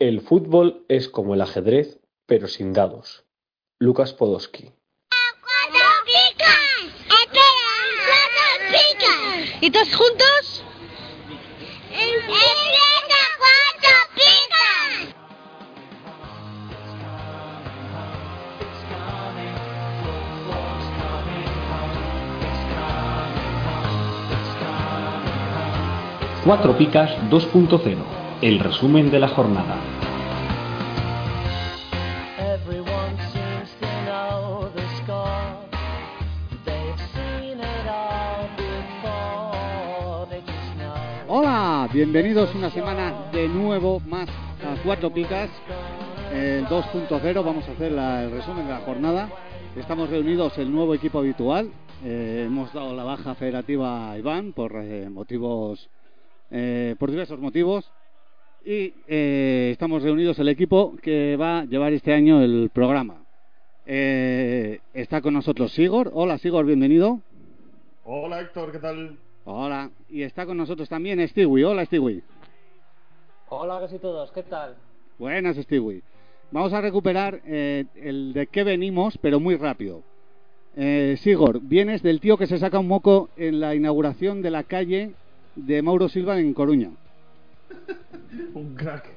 El fútbol es como el ajedrez, pero sin dados. Lucas Podolski. ¡Cuatro picas! ¡Espera! ¡Cuatro picas! ¿Y todos juntos? ¡Empieza cuatro picas! Cuatro Picas 2.0, el resumen de la jornada. Hola, bienvenidos una semana de nuevo más a Cuatro Picas, el 2.0. Vamos a hacer la- el resumen de la jornada. Estamos reunidos el nuevo equipo habitual. Eh, hemos dado la baja federativa a Iván por eh, motivos, eh, por diversos motivos. Y eh, estamos reunidos el equipo que va a llevar este año el programa. Eh, está con nosotros Sigor. Hola Sigor, bienvenido. Hola Héctor, ¿qué tal? Hola. Y está con nosotros también Stewie. Hola Stewie. Hola casi todos, ¿qué tal? Buenas, Stewie. Vamos a recuperar eh, el de qué venimos, pero muy rápido. Eh, Sigor, vienes del tío que se saca un moco en la inauguración de la calle de Mauro Silva en Coruña. Un crack.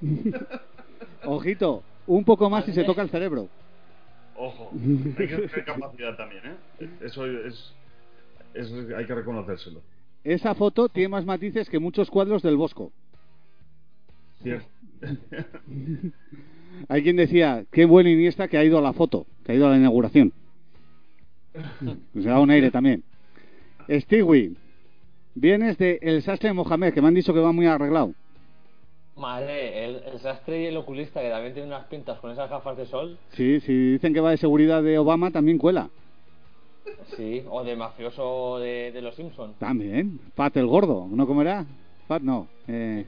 Ojito, un poco más y se toca el cerebro. Ojo, hay que tener capacidad también, ¿eh? Eso es, es- hay que reconocérselo. Esa foto tiene más matices que muchos cuadros del Bosco. Cierto. Hay quien decía, qué buen Iniesta que ha ido a la foto, que ha ido a la inauguración. Se da un aire también. Stewie, vienes de El Sastre de Mohamed, que me han dicho que va muy arreglado. Madre, el, el sastre y el oculista que también tiene unas pintas con esas gafas de sol, Sí, si dicen que va de seguridad de Obama, también cuela. sí, o de mafioso de, de los Simpsons. También. Fat el gordo, ¿no cómo era? Fat no. Eh...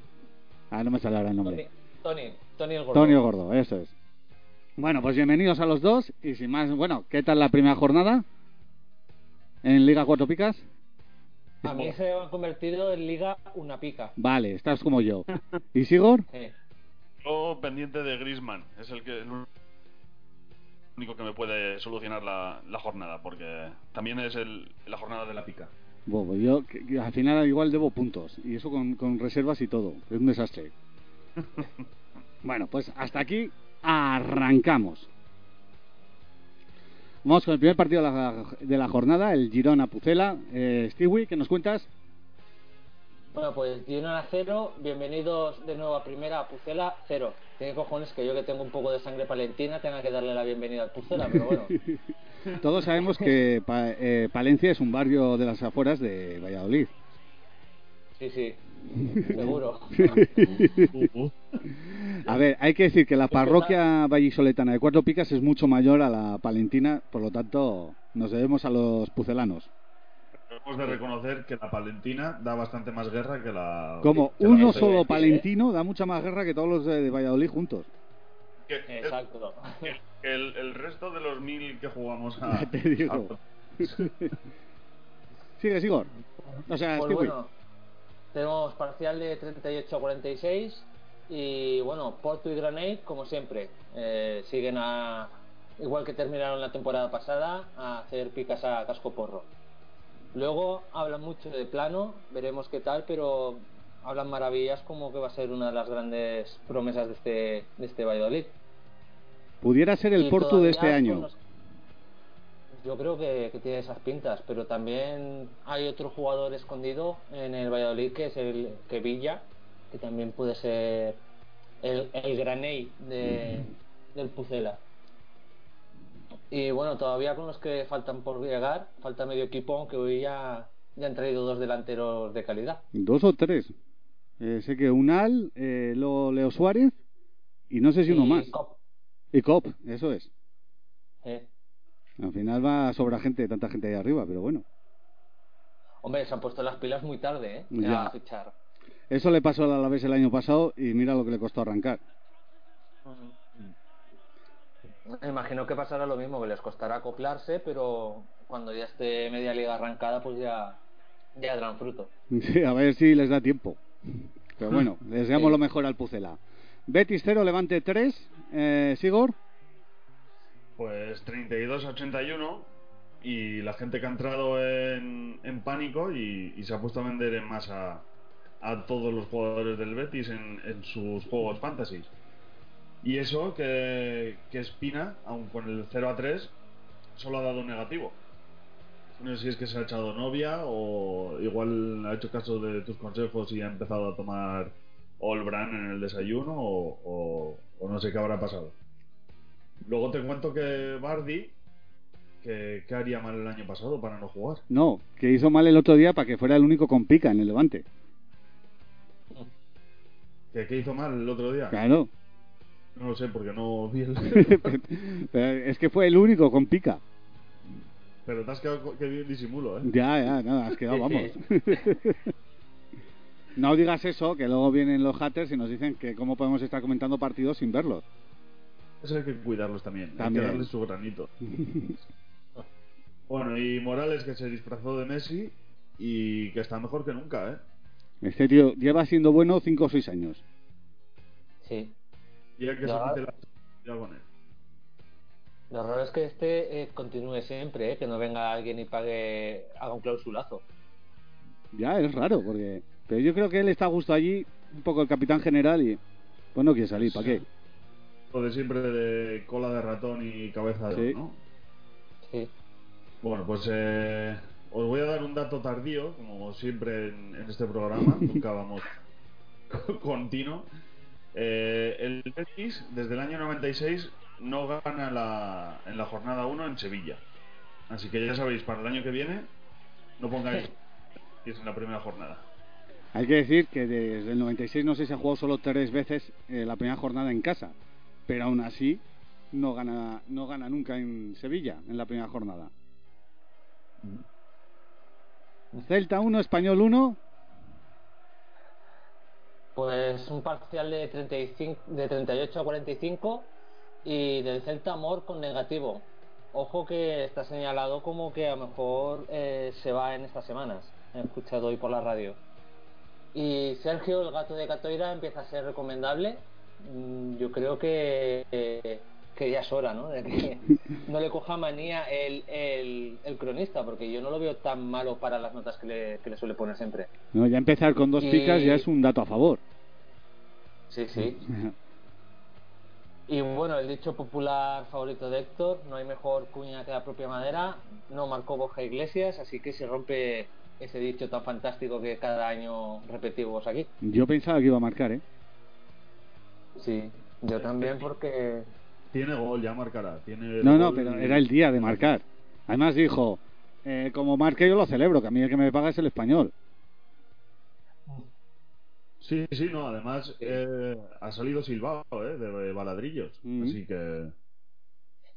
Ah, no me sale ahora el Tony, nombre. Tony, Tony el gordo. Tony el gordo, eso es. Bueno, pues bienvenidos a los dos. Y sin más, bueno, ¿qué tal la primera jornada? En Liga Cuatro Picas. A mí se han convertido en liga una pica. Vale, estás como yo. ¿Y Sigor? Eh, Yo pendiente de Grisman, es el que el único que me puede solucionar la, la jornada, porque también es el, la jornada de la pica. Bobo, yo que- que al final igual debo puntos. Y eso con, con reservas y todo. Es un desastre. bueno, pues hasta aquí arrancamos. Vamos con el primer partido de la, de la jornada, el Girona Pucela. Eh, Stewie, ¿qué nos cuentas? bueno, pues Girona 0, bienvenidos de nuevo a primera, a Pucela 0. Tiene cojones que yo que tengo un poco de sangre palentina tenga que darle la bienvenida a Pucela, pero bueno. Todos sabemos que Pa- eh, Palencia es un barrio de las afueras de Valladolid. Sí, sí, seguro. A ver, hay que decir que la parroquia vallisoletana de Cuatro Picas es mucho mayor a la palentina, por lo tanto nos debemos a los pucelanos. Hemos de reconocer que la Palentina da bastante más guerra que la. Como la uno solo palentino da mucha más guerra que todos los de, de Valladolid juntos. Que- Exacto. que el, el resto de los mil que jugamos a. Ya te digo. a- Sigue, Sigor. O sea, Pues bueno, tenemos parcial de 38 a 46 y bueno, Porto y Granate, como siempre, eh, siguen a, igual que terminaron la temporada pasada, a hacer picas a casco porro. Luego hablan mucho de plano, veremos qué tal, pero hablan maravillas como que va a ser una de las grandes promesas de este, de este Valladolid. Pudiera ser el Y Porto de este año. nos- Yo creo que, que tiene esas pintas, pero también hay otro jugador escondido en el Valladolid que es el que Villa, que también puede ser el, el graney de, del Pucela. Y bueno, todavía con los que faltan por llegar, falta medio equipo, aunque hoy ya, ya han traído dos delanteros de calidad. Dos o tres. Eh, sé que Unal, eh, Leo Suárez y no sé si uno Y más. Cop, Y Cop, eso es. eh. Al final va a sobra gente, tanta gente ahí arriba, pero bueno. Hombre, se han puesto las pilas muy tarde, ¿eh? Ya. A fichar. Eso le pasó al Alavés el año pasado y mira lo que le costó arrancar. Me imagino que pasará lo mismo, que les costará acoplarse, pero cuando ya esté media liga arrancada, pues ya, ya darán fruto. Sí, a ver si les da tiempo. Pero bueno, les deseamos lo mejor al Pucela. Betis 0, Levante 3. Eh, Sigor, Pues 32 a 81 y la gente que ha entrado en, pánico y, se ha puesto a vender en masa a todos los jugadores del Betis en, sus juegos fantasy. Y eso que, que Espina, aun con el 0 a 3, solo ha dado negativo. No sé si es que se ha echado novia o igual ha hecho caso de tus consejos y ha empezado a tomar All Brand en el desayuno o no sé qué habrá pasado. Luego te cuento que Bardi, que, que haría mal el año pasado para no jugar. no, que hizo mal el otro día para que fuera el único con pica en el Levante. ¿Que, que hizo mal el otro día? Claro. No lo sé porque no vi el... Pero es que fue el único con pica. Pero te has quedado que bien disimulo, ¿eh? Ya, ya, no, has quedado, vamos. no digas eso, que luego vienen los haters y nos dicen que cómo podemos estar comentando partidos sin verlos. Eso hay que cuidarlos también. También. Hay que darles su granito. bueno, y Morales que se disfrazó de Messi y que está mejor que nunca, ¿eh? Este tío lleva siendo bueno 5 o 6 años. Sí. Y hay que Ya. se quite la... ya con él. Lo raro es que este eh, continúe siempre, eh, que no venga alguien y pague, haga un clausulazo. Ya, es raro, porque... Pero yo creo que él está a gusto allí, un poco el capitán general y... Pues no quiere salir, ¿para qué? Lo de siempre de cola de ratón y cabeza de Sí. ¿no? Sí. Bueno, pues eh, os voy a dar un dato tardío, como siempre en, en este programa, nunca vamos continuo. Eh, el Betis desde el año 96 no gana la, en la jornada 1 en Sevilla. Así que ya sabéis, para el año que viene no pongáis que es en la primera jornada. Hay que decir que desde el 96 no sé si ha jugado solo tres veces eh, la primera jornada en casa, pero aún así no gana, no gana nunca en Sevilla en la primera jornada. Celta 1, Español 1. Pues un parcial de 35, de 38 a 45 y del Celta Amor con negativo. Ojo que está señalado como que a lo mejor eh, se va en estas semanas. He escuchado hoy por la radio. Y Sergio, el gato de Catoira, empieza a ser recomendable. Mm, Yo creo que, eh, que ya es hora, ¿no? De que no le coja manía el, el, el cronista, porque yo no lo veo tan malo para las notas que le, que le suele poner siempre. No, ya empezar con dos Y- picas ya es un dato a favor. Sí, sí. Y bueno, el dicho popular favorito de Héctor, no hay mejor cuña que la propia madera, no marcó Borja Iglesias, así que se rompe ese dicho tan fantástico que cada año repetimos aquí. Yo pensaba que iba a marcar, ¿eh? Sí, yo también porque... Tiene gol, ya marcará. Tiene No, no, pero y- era el día de marcar. Además dijo, eh, como marque yo lo celebro, que a mí el que me paga es el español. Sí, sí, no, además eh, ha salido Silbao, ¿eh? De baladrillos. Mm. Así que...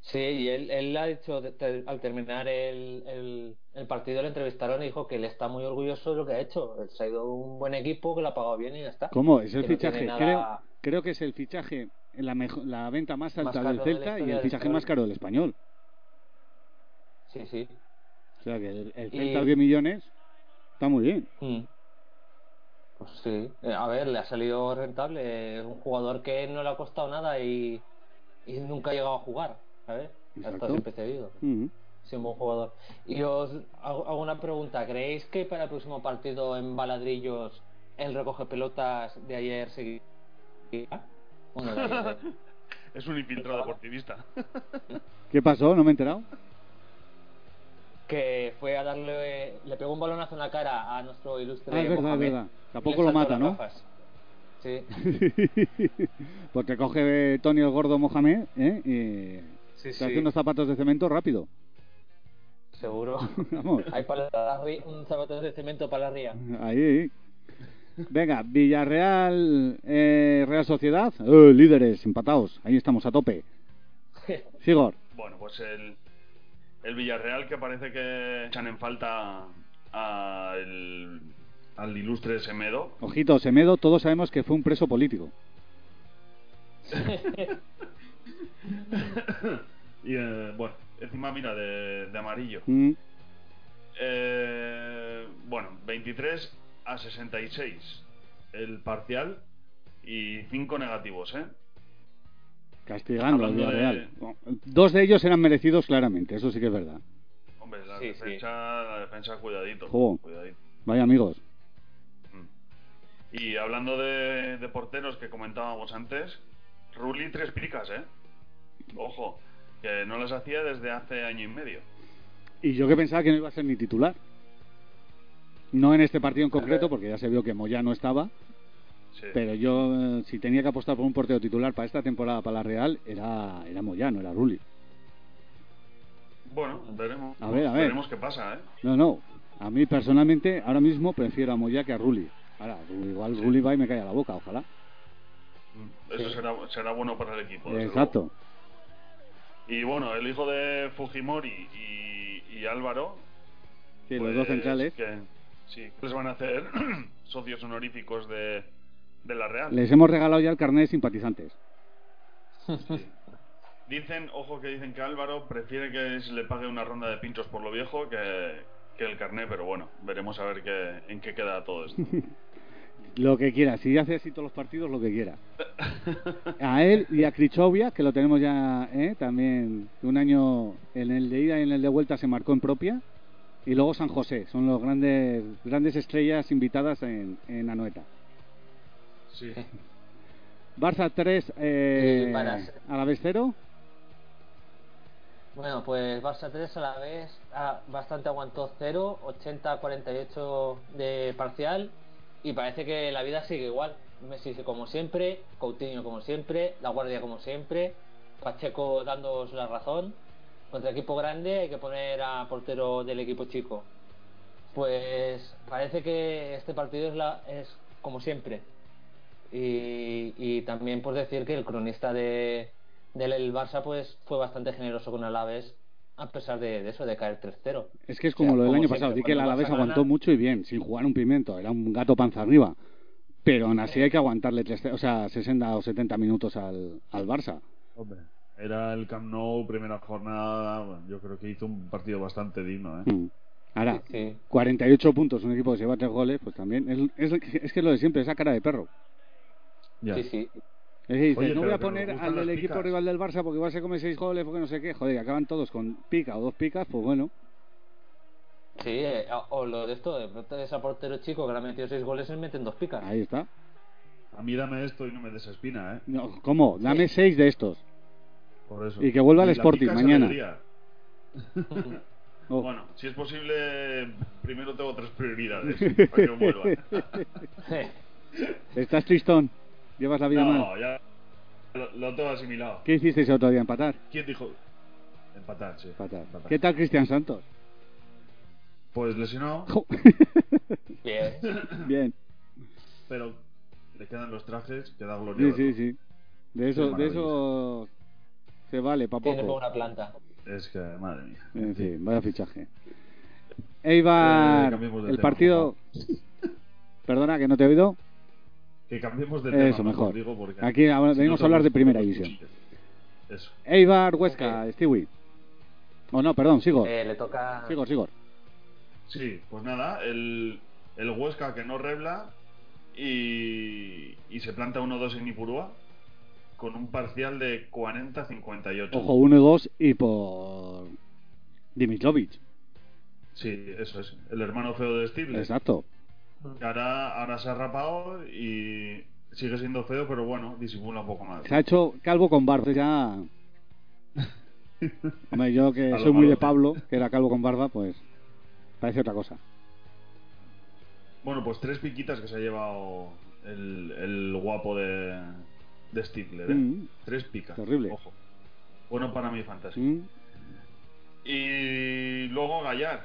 Sí, y él, él ha dicho, de- de- al terminar el, el, el partido le entrevistaron y dijo que él está muy orgulloso de lo que ha hecho. Se ha ido un buen equipo, que lo ha pagado bien y ya está. ¿Cómo? Es el Que no tiene fichaje. nada- Creo, que es el fichaje, la, mejo- la venta más alta del de Celta y el fichaje más caro del español. Sí, sí. O sea que el, el Y- Celta 10 millones está muy bien. Mm. Pues sí, Eh, a ver, le ha salido rentable. Es un jugador que no le ha costado nada y, y nunca ha llegado a jugar, ¿sabes? Estado siempre cedido. Mm. Sí, un buen jugador. Y os hago, hago una pregunta. ¿Creéis que para el próximo partido en Baladrillos el recoge pelotas de ayer seguirá? Bueno, de Es un infiltrado deportivista. ¿Qué pasó? ¿No me he enterado? que fue a darle, le pegó un balonazo en la cara a nuestro ilustre Ah, es verdad, es Mohamed. verdad. Tampoco lo mata, ¿no? gafas. Sí, Porque coge Tony el gordo Mohamed ¿eh? y sí, se hace sí, unos zapatos de cemento rápido. seguro. Vamos. Hay para la un zapato de cemento para la ría. Ahí. Venga, Villarreal, eh, Real Sociedad, Eh, líderes, empatados. Ahí estamos a tope. Sigor. Bueno, pues el, el Villarreal que parece que echan en falta a el- al ilustre Semedo. Ojito, Semedo, todos sabemos que fue un preso político. y eh, bueno, encima mira de, de amarillo. Mm, Eh, bueno, 23 a 66. el parcial y cinco negativos, ¿eh? Castigando al Hablando de- Villarreal. Dos de ellos eran merecidos claramente, eso sí que es verdad. Hombre, la Sí, sí. defensa, la defensa, cuidadito. Cuidadito. Vaya amigos. Mm. Y hablando de, de porteros que comentábamos antes, Rulli tres picas, ¿eh? Ojo, que no las hacía desde hace año y medio. Y yo que pensaba que no iba a ser ni titular. No en este partido en concreto, porque ya se vio que Moya no estaba. Sí. Pero yo, eh, si tenía que apostar por un portero titular para esta temporada para la Real, era, era Moya, no era Rulli. Bueno, veremos. A ver, a ver. Veremos qué pasa, ¿eh? No, no. A mí personalmente, ahora mismo prefiero a Moya que a Rulli. Ahora, igual Rulli va y me cae a la boca, ojalá. Mm, Eso Sí. será, será bueno para el equipo. Exacto. Y bueno, el hijo de Fujimori y, y Álvaro. Sí, los pues, dos centrales. Que, sí, les van a hacer socios honoríficos de, de la Real. Les hemos regalado ya el carnet de simpatizantes. Dicen, ojo que dicen que Álvaro prefiere que se le pague una ronda de pinchos por lo viejo que, que el carné, pero bueno, veremos a ver qué, en qué queda todo esto. Lo que quiera. Si hace así todos los partidos, lo que quiera. A él y a Krichovia, que lo tenemos ya ¿eh? también un año en el de ida y en el de vuelta se marcó en propia. Y luego San José, son los grandes grandes estrellas invitadas en, en Anoeta. Sí. Barça 3, eh, para- a la vez 0. Bueno, pues Barça 3 a la vez ah, bastante aguantó 0, 80-48 de parcial y parece que la vida sigue igual. Messi como siempre, Coutinho como siempre, La Guardia como siempre, Pacheco dándoos la razón. Contra equipo grande hay que poner a portero del equipo chico. Pues parece que este partido es, la, es como siempre. Y, y también por decir que el cronista de, del el Barça pues fue bastante generoso con Alaves a pesar de, de eso, de caer 3-0. Es que es como O sea, lo del como año pasado. Di que el Alavés aguantó gana- mucho y bien, sin jugar un pimiento. Era un gato panza arriba. Pero aún así hay que aguantarle tres, o sea, 60 o 70 minutos al, al Barça. Hombre, era el Camp Nou, primera jornada. bueno, yo creo que hizo un partido bastante digno, ¿eh? Mm. Ahora, Sí, 48 puntos, un equipo que se lleva tres goles, pues también es, es, es que es lo de siempre, esa cara de perro. Ya. sí, sí. Es que dice, Oye, no voy a poner al del equipo picas. rival del Barça porque igual se come seis goles, porque no sé qué. Joder, y acaban todos con pica o dos picas, pues bueno. Sí, eh, o lo de esto, de pronto ese portero chico que le ha metido 6 goles y meten dos picas. Ahí está. A mí dame esto y no me des espina, ¿eh? No, ¿Cómo? Dame seis de estos. Por eso. Y que vuelva al Sporting mañana. Oh. Bueno, si es posible, primero tengo tres prioridades para que vuelva. Estás tristón. Llevas la vida mal. No, ya lo, lo tengo asimilado. ¿Qué hicisteis el otro día? ¿Empatar? ¿Quién dijo? Empatar, sí. Empatar. Empatar. ¿Qué tal Cristian Santos? Pues lesionado. Bien. Bien. pero le quedan los trajes, queda Sí, glorioso. sí, sí. De eso, de eso se vale para Tiene poco. buena planta. Es que, madre mía. En fin, vaya fichaje. Eibar, Eh, el tema, partido. Perdona, que no te he oído. Que cambiemos de tema. Eso, mejor. digo, porque Aquí ahora si venimos no a hablar de primera división. Eso. Eibar, Huesca, Stewie. Oh, no, perdón, sigo. Eh, le toca. Sigo, sigo. Sí, pues nada, el, el Huesca que no rebla y, y se planta 1-2 en Ipurúa con un parcial de 40-58. Ojo, 1 y 2 y por Dimitrovich. Sí, eso es. El hermano feo de Steve. Exacto. Que ahora, ahora se ha rapado y sigue siendo feo, pero bueno, disimula un poco más. Se ha hecho calvo con barba. Ya. Hombre, yo que soy muy de. Pablo, que era calvo con barba, pues parece otra cosa. Bueno, pues tres piquitas que se ha llevado el, el guapo de, de Stigler, ¿eh? Mm. Tres picas. Terrible. Ojo. Bueno para mi fantasía. ¿Mm? Y luego Gallar,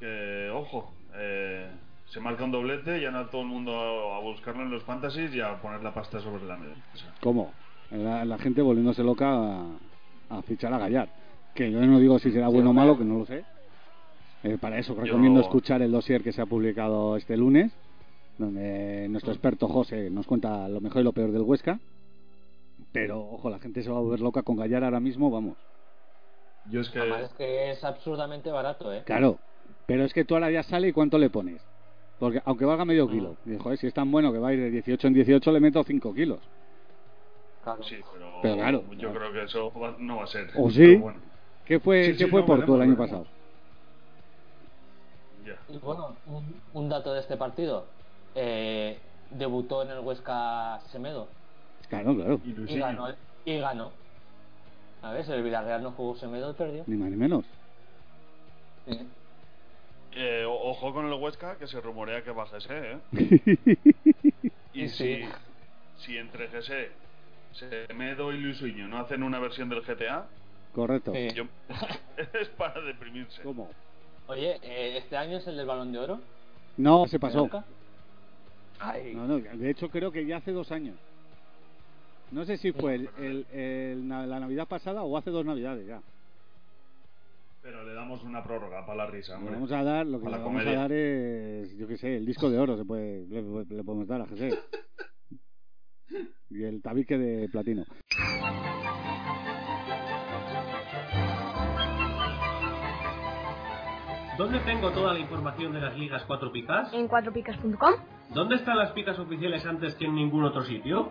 que ojo, eh, se marca un doblete y anda todo el mundo a, buscarlo en los fantasies y a poner la pasta sobre la mesa. ¿Cómo? La, la gente volviéndose loca a, a fichar a Gallar. Que yo no digo si será bueno o malo, que no lo sé. Eh, para eso recomiendo Yo- escuchar el dossier que se ha publicado este lunes, donde nuestro experto José nos cuenta lo mejor y lo peor del Huesca. Pero, ojo, la gente se va a volver loca con Gallar ahora mismo, vamos. Yo es que Además es que es absurdamente barato, ¿eh? Claro, pero es que tú ahora ya sale y cuánto le pones. Porque aunque valga medio kilo, y joder, si es tan bueno que va a ir de 18 en 18, le meto 5 kilos. Claro. Sí, pero, Pero claro. yo creo que eso va- no va a ser. ¿O sí? Bueno, ¿Qué fue, Sí, qué sí, fue no, por tú el año pasado? ya. Y bueno, un, un dato de este partido. Eh, debutó en el Huesca Semedo Claro, claro. Y ganó. Y ganó. A ver, si el Villarreal no jugó Semedo y perdió. Ni más ni menos. Sí. Eh, ojo con el Huesca, que se rumorea que va Gese, ¿eh? Y Sí. si, si entre Gese, Semedo y Luisinho no hacen una versión del GTA, Correcto. Sí. yo- es para deprimirse. ¿Cómo? Oye, eh, ¿este año es el del Balón de Oro? No, se pasó. Ay, No, no, de hecho creo que ya hace dos años. No sé si fue el, el- el- na- la Navidad pasada o hace dos Navidades ya. Pero le damos una prórroga para la risa, Le hombre. vamos a dar, lo que le vamos a dar es, yo qué sé, el disco de oro se puede, le, le podemos dar a José. Y el tabique de platino. ¿Dónde tengo toda la información de las ligas 4 picas? En cuatropicas.com. ¿Dónde están las picas oficiales antes que en ningún otro sitio?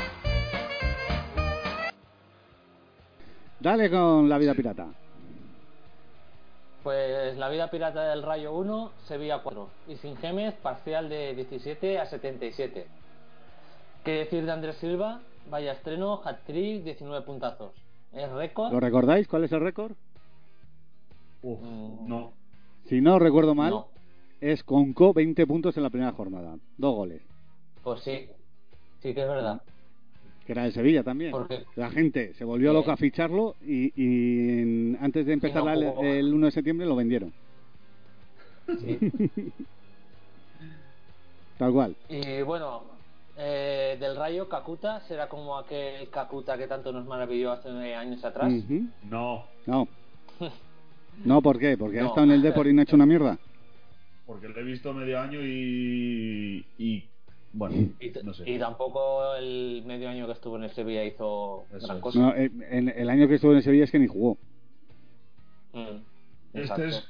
Dale con la vida pirata. Pues la vida pirata del Rayo 1, Sevilla 4. Y sin Gemes, parcial de 17 a 77. ¿Qué decir de Andrés Silva? Vaya estreno, hat-trick, 19 puntazos. ¿Es récord? ¿Lo recordáis? ¿Cuál es el récord? Uf, Mm. no. Si no recuerdo mal, No. es Conco 20 puntos en la primera jornada. Dos goles. Pues sí, sí que es verdad. Que era de Sevilla también. La gente se volvió loca a ficharlo y, y en- antes de empezar no la- jugó. el 1 de septiembre lo vendieron. Sí. Tal cual. Y bueno, eh, del Rayo, Kakuta será como aquel Kakuta que tanto nos maravilló hace años atrás. No, No. No, ¿por qué? Porque ha No. estado en el Depor y no ha hecho una mierda. porque le he visto medio año y. y bueno, Y, t- no sé. y tampoco el medio año que estuvo en el Sevilla hizo Eso gran es. cosa. No, el año que estuvo en Sevilla es que ni jugó. Mm, Este exacto. es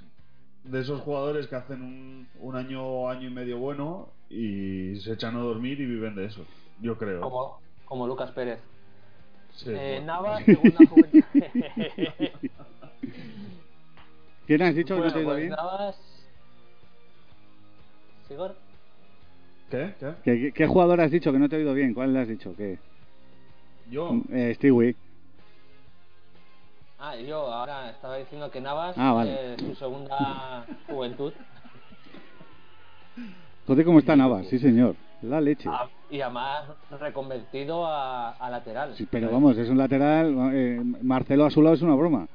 de esos jugadores que hacen un, un año, año y medio bueno y se echan a dormir y viven de eso. Yo creo. como, como Lucas Pérez. Sí, Eh, bueno. Navas, segunda juventud. ¿Quién has dicho que no te pues bien? Navas. ¿Sigor? ¿Qué? ¿Qué? ¿Qué, qué, qué jugador has dicho que no te ha ido bien? ¿Cuál le has dicho? ¿Qué? Yo. Eh, Stewie. Ah, yo ahora estaba diciendo que Navas Ah, vale. eh, su segunda juventud. Joder, cómo está Navas, sí señor. La leche. Ah, y además reconvertido a, a lateral. Sí, pero vamos, es un lateral. eh, Marcelo a su lado es una broma.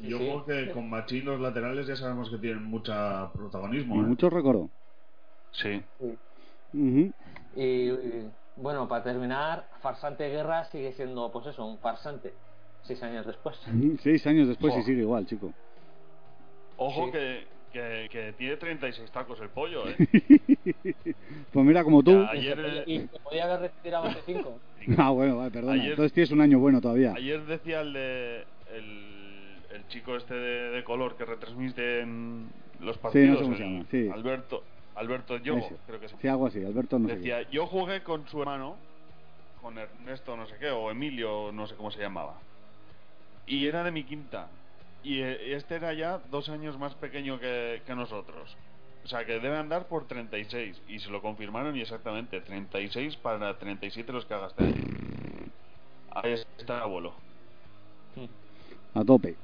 Y Sí, ojo sí. que con Machín los laterales ya sabemos que tienen mucho protagonismo. Y ¿eh? mucho recuerdo. Sí. Y, y, bueno, para terminar, Farsante Guerra sigue siendo, pues eso, un farsante. Seis años después. Seis años después y sigue igual, chico. Ojo Sí. que, que, que tiene 36 tacos el pollo, ¿eh? Pues mira, como tú. Ya, ayer, Y se podía haber retirado hace cinco. Ah, bueno, vale, perdona. Ayer- Entonces tienes un año bueno todavía. ayer decía el de. El, el chico este de, de color que retransmite en los Sí, partidos. no sé cómo se llama, sí. Alberto. Alberto Yogo, Ese. creo que sí. Sí, algo así, Alberto no sé Decía, yo jugué con su hermano, con Ernesto no sé qué, o Emilio, no sé cómo se llamaba. Y era de mi quinta. Y eh, este era ya dos años más pequeño que, que nosotros. O sea que debe andar por 36. Y se lo confirmaron y exactamente 36 para 37 los que haga este año. Ahí está el abuelo. qué. A tope.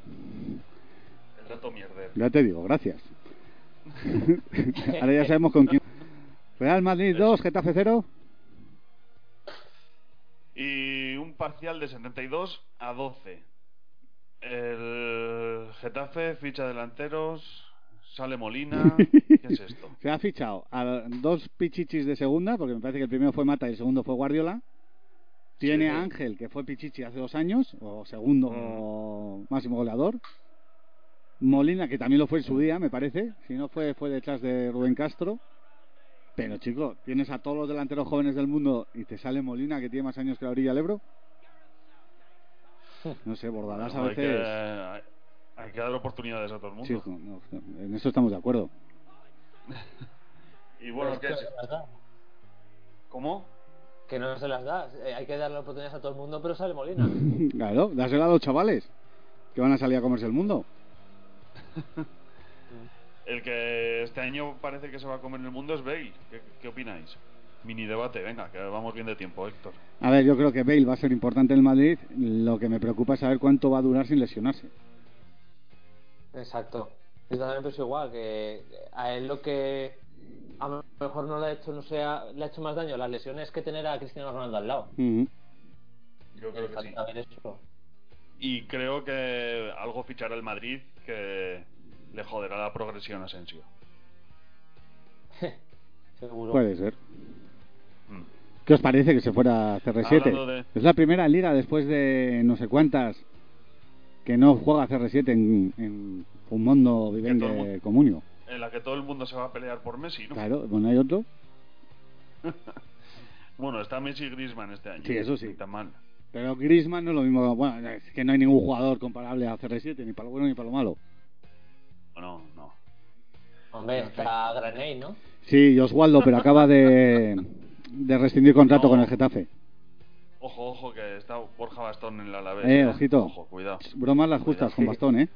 El dato mierder. Ya te digo, gracias. Ahora ya sabemos con quién. Real Madrid 2, Getafe 0. Y un parcial de 72 a 12. El Getafe ficha delanteros, sale Molina. ¿Qué es esto? Se ha fichado a dos pichichis de segunda, porque me parece que el primero fue Mata y el segundo fue Guardiola. Tiene a Ángel, que fue pichichi hace dos años, o segundo máximo goleador. Molina, que también lo fue en su día, me parece. Si no fue, fue detrás de Rubén Castro. Pero, chico, tienes a todos los delanteros jóvenes del mundo y te sale Molina, que tiene más años que la orilla del Ebro. No sé, Bordalás a Hay que, veces... hay, hay que dar oportunidades a todo el mundo. Sí, no, no, en eso estamos de acuerdo. Y bueno, Pero ¿qué es que es? se las da. ¿Cómo? Que no se las da. Eh, Hay que darle oportunidades a todo el mundo, pero sale Molina. Claro, dásela a los chavales que van a salir a comerse el mundo. El que este año parece que se va a comer en el mundo es Bale. ¿Qué, qué opináis? Mini debate, venga, que vamos bien de tiempo, Héctor. A ver, yo creo que Bale va a ser importante en el Madrid. Lo que me preocupa es saber cuánto va a durar sin lesionarse. Exacto. Yo también pienso igual, que a él lo que a lo mejor no le ha hecho, no sea, le ha hecho más daño las lesiones que tener a Cristiano Ronaldo al lado. Yo creo que sí. Falta ver eso. Y creo que algo fichará el Madrid que le joderá la progresión a Asensio. Seguro. Puede ser. Mm. ¿Qué os parece que se fuera a CR7? Hablando de- Es la primera liga después de no sé cuántas que no juega CR7 en, en un mundo vivente mundo- comunio. En la que todo el mundo se va a pelear por Messi, ¿no? Claro, bueno, hay otro. Bueno, está Messi y Griezmann este año. Sí, eso sí. Tan mal. Pero Griezmann no es lo mismo. Bueno, es que no hay ningún jugador comparable a CR7, ni para lo bueno ni para lo malo. No, no. Hombre, está Graney, ¿no? Sí, Oswaldo, pero acaba de, de rescindir contrato No. con el Getafe. Ojo, ojo, que está Borja Bastón en la Alavés. Eh, ojito. Ojo, cuidado. Bromas las justas con bastón, ¿eh?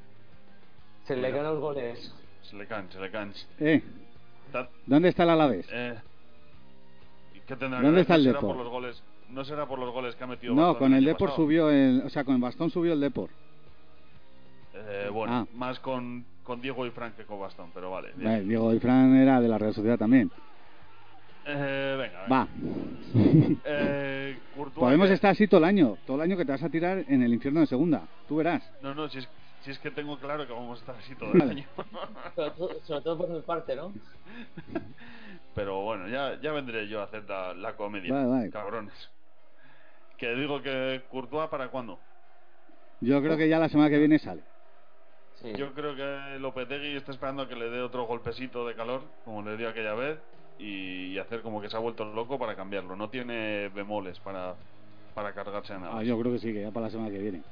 Se le ganan los goles. Se le caen, se le caen. ¿Eh? ¿Dónde está el Alavés? eh, ¿y ¿Qué tendrá ¿Dónde que está el ¿No será Depor? por los goles? ¿No será por los goles que ha metido No, Bastón con el Depor pasado? subió el... O sea, con el bastón subió el Depor. Eh, bueno, Ah. más con, con Diego y Frank que con Bastón, pero vale. Eh, Diego y Fran era de la Real Sociedad también. Eh, venga, venga. Va. Eh, Courtois, Podemos estar así todo el año. Todo el año que te vas a tirar en el infierno de segunda. Tú verás. No, no, si es, si es que tengo claro que vamos a estar así todo el Vale. año. Sobre todo, sobre todo por mi parte, ¿no? Pero bueno, ya, ya vendré yo a hacer la, la comedia. Vale, vale. Cabrones. Que digo que Courtois para cuándo. Yo creo que ya la semana que viene sale. Sí. Yo creo que Lopetegui está esperando a que le dé otro golpecito de calor, como le dio aquella vez, y, y hacer como que se ha vuelto loco para cambiarlo. No tiene bemoles para, para cargarse a nada. Ah, yo creo que sí, que ya para la semana que viene.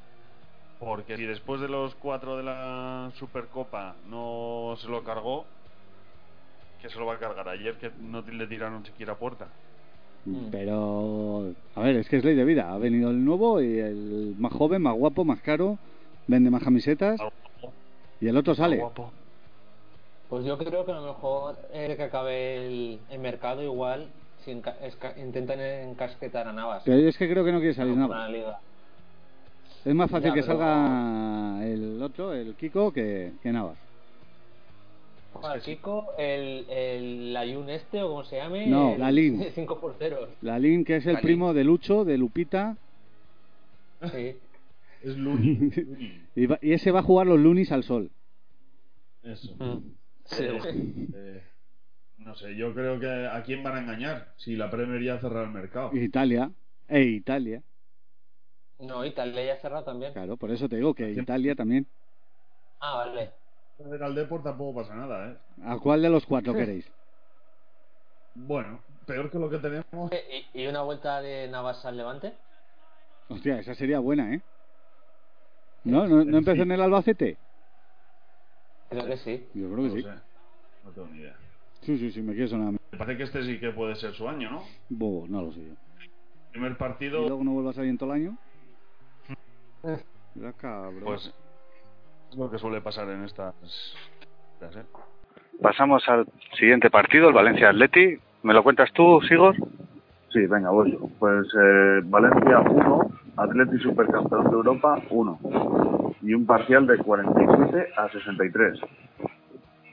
Porque si después de los cuatro de la Supercopa no se lo cargó, que se lo va a cargar ayer, que no le tiraron siquiera puerta. Mm. Pero, a ver, es que es ley de vida. Ha venido el nuevo y el más joven, más guapo, más caro, vende más camisetas y el otro sale. guapo. Pues yo creo que a lo mejor el que acabe el, el mercado igual si enca- esca- intentan encasquetar a Navas. Pero es que creo que no quiere salir liga. Es más fácil Ya, que pero- salga el otro, el Kiko, que, que Navas. Joder, Kiko, el, el Layun este o como se llame. No, el Lalín. cinco porteros. Lalín, que es el Lalín. primo de Lucho, de Lupita. Sí. Es Luni. Y, va- y ese va a jugar los lunis al sol. Eso. Sí. Eh, no sé, yo creo que a quién van a engañar si la Premier ya ha cerrado el mercado. Italia. E Italia. No, Italia ya ha cerrado también. Claro, por eso te digo que Italia también. Ah, vale. Perder al Deport tampoco pasa nada, ¿eh? ¿A cuál de los cuatro queréis? Bueno, peor que lo que tenemos. Eh, ¿Y, y una vuelta de Navas al Levante? Hostia, esa sería buena, ¿eh? ¿No? ¿No, no empezó en el Albacete? Creo que sí. Yo creo que sí. sé. No tengo ni idea. Sí, sí, sí, me quiere sonar. a mí. Me parece que este sí que puede ser su año, ¿no? Bo, no lo sé yo. Primer Y partido, luego no vuelvas a salir en todo el año. Mira, cabrón. pues es lo que suele pasar en estas. estas, ¿eh? Pasamos al siguiente partido, el Valencia Atleti. ¿Me lo cuentas tú, Sigor? Sí, venga, voy yo. Pues eh, Valencia 1, Atleti Supercampeón de Europa 1. Y un parcial de 47 a 63.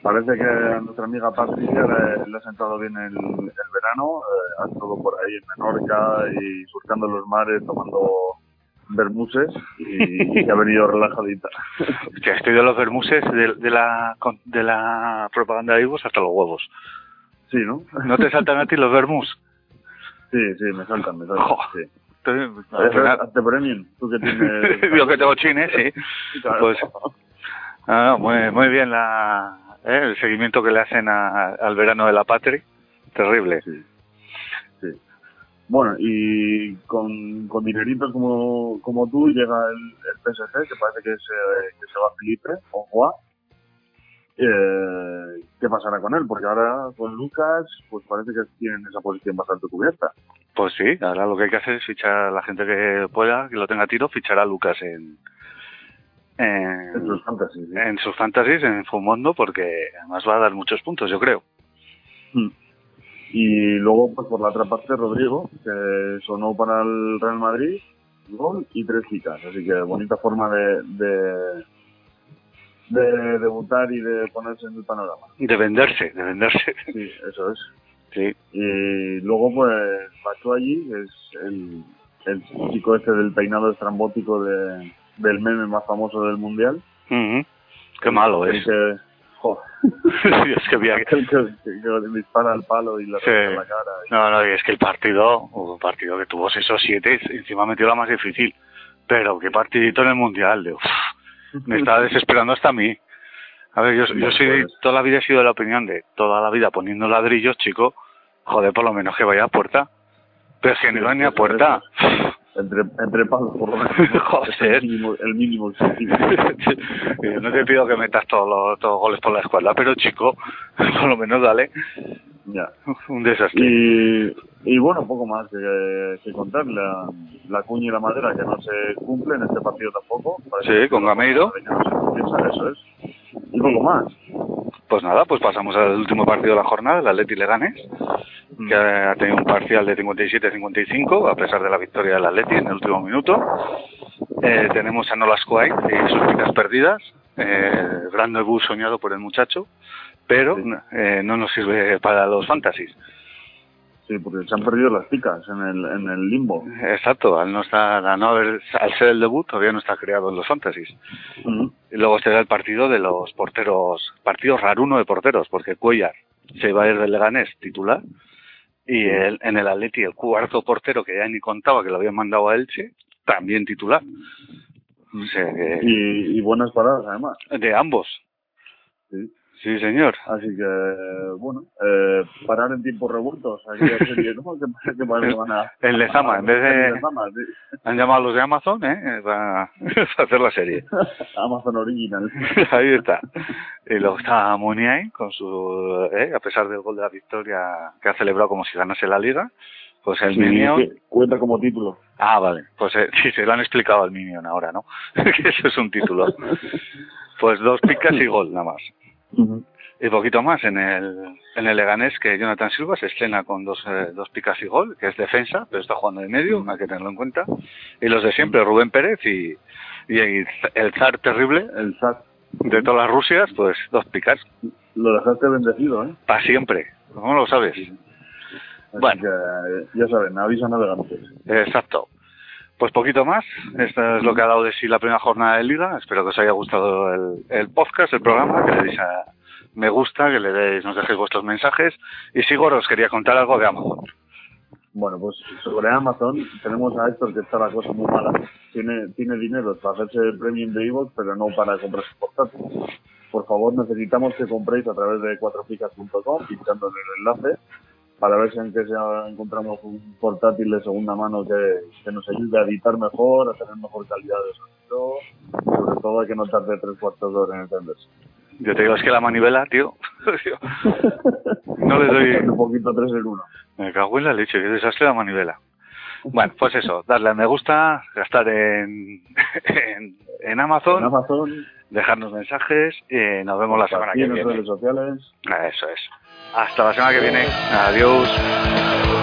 Parece que a nuestra amiga Patricia le, le ha sentado bien el, el verano. eh, ha estado por ahí en Menorca y surcando los mares, tomando Bermuses y, y ha venido relajadita. Hostia, estoy de los vermuses de, de la, con- de la propaganda de Ivos hasta los huevos. Sí, ¿no? ¿No te saltan a ti los vermus? Sí, sí, me saltan, me saltan. Jo. Sí. Estoy- premium, tú que tienes... Yo que tengo chines, sí. Claro. Pues, ah, muy, muy bien la, eh, el seguimiento que le hacen a- al verano de la patria. Terrible. Sí. Sí. Bueno, y con, con dineritos como, como tú llega el, el PSG, que parece que se, que se va Felipe, o Juan. Eh, ¿Qué pasará con él? Porque ahora con Lucas, pues parece que tienen esa posición bastante cubierta. Pues sí, ahora lo que hay que hacer es fichar a la gente que pueda, que lo tenga a tiro, fichar a Lucas en, en, En sus fantasies. ¿sí? en sus fantasies, en Fumondo, porque además va a dar muchos puntos, yo creo. Mm. Y luego, pues por la otra parte, Rodrigo, que sonó para el Real Madrid, gol y tres chicas. Así que bonita forma de, de, de debutar y de ponerse en el panorama. De venderse, de venderse. Sí, eso es. Sí, Y luego, pues, Batshuayi, que es el, el chico este del peinado estrambótico de, del meme más famoso del mundial. Qué malo es. que, jo, es que había que- dispara al palo y Sí. la cara. No, no, y es que el partido, un partido que tuvo esos siete, encima metió la más difícil. Pero qué partidito en el Mundial, de, uf, me estaba desesperando hasta a mí. A ver, yo, yo soy, Pues. toda la vida he sido de la opinión de, toda la vida poniendo ladrillos, chico, joder, por lo menos que vaya a puerta. Pero es que no iba ni a puerta. Entre, entre palos, por lo menos. Joder. El mínimo, el mínimo. Yo no te pido que metas todos los, todos los goles por la escuadra, pero chico, por lo menos dale. Ya. Un desastre. Y, y bueno, poco más que, que contar. La, la cuña y la madera que no se cumple en este partido tampoco. Parece Sí, con Gameiro. Eso es. Y poco más. Pues nada, pues pasamos al último partido de la jornada, el Atleti Leganés, que ha tenido un parcial de 57-55, a pesar de la victoria del Atleti en el último minuto. Eh, tenemos a Nolas y sus picas perdidas, eh, gran debut soñado por el muchacho, pero eh, no nos sirve para los fantasies. Sí, porque se han perdido las picas en el, en el limbo. Exacto, al no estar, al no haber, al ser el debut todavía no está creado en los fantasies. Y luego será el partido de los porteros, partido raruno de porteros, porque Cuellar se va a ir del Leganés titular y el, en el Atleti el cuarto portero que ya ni contaba que lo habían mandado a Elche, también titular. O sea que- Y, y buenas paradas, además. de ambos. Sí. Sí, señor. Así que, bueno, eh, parar en tiempos revueltos. Aquella serie, ¿no? Que, que parece que van a... El Lezama, en vez de- sí. Han llamado a los de Amazon, ¿eh? Para, hacer la serie. Amazon Original. Ahí está. Y luego está Muniain con su, ¿eh? a pesar del gol de la victoria que ha celebrado como si ganase la liga, pues el Sí, Minion. que cuenta como título. Ah, vale. Pues eh, sí, se lo han explicado al Minion ahora, ¿no? que eso es un título. Pues dos picas y gol, nada más. Y poquito más en el, en el Leganés que Jonathan Silva se estrena con dos, eh, dos picas y gol, que es defensa, pero está jugando de medio, hay que tenerlo en cuenta. Y los de siempre, Rubén Pérez y, y el, zar terrible, El SAT. de todas las Rusias, pues dos picas. Lo dejaste bendecido, ¿eh? Para siempre. ¿Cómo lo sabes? Así Bueno. que, eh, ya saben, avisa navegantes. Exacto. Pues poquito más. Esto es lo que ha dado de sí la primera jornada de liga. Espero que os haya gustado el, podcast, el programa, que le deis a me gusta, que le deis, nos dejéis vuestros mensajes. Y Sigor os quería contar algo de Amazon. Bueno, pues sobre Amazon tenemos a Héctor que está la cosa muy mala. Tiene, tiene dinero para hacerse el premium de Evox, pero no para comprar su portátil. Por favor, necesitamos que compréis a través de cuatropicas.com, pinchando en el enlace, para ver si aunque sea encontramos un portátil de segunda mano que, que nos ayude a editar mejor, a tener mejor calidad de sonido, sobre todo hay que no tarde tres cuartos de hora en entenderse. Yo te digo, es que la manivela, tío. no le doy. Un poquito tres en uno. Me cago en la leche, qué desastre la manivela. Bueno, pues eso, darle a me gusta, gastar en, en, en Amazon, En Amazon, dejarnos mensajes y nos vemos la semana que viene. redes sociales. Eso es. Hasta la semana que viene. Adiós.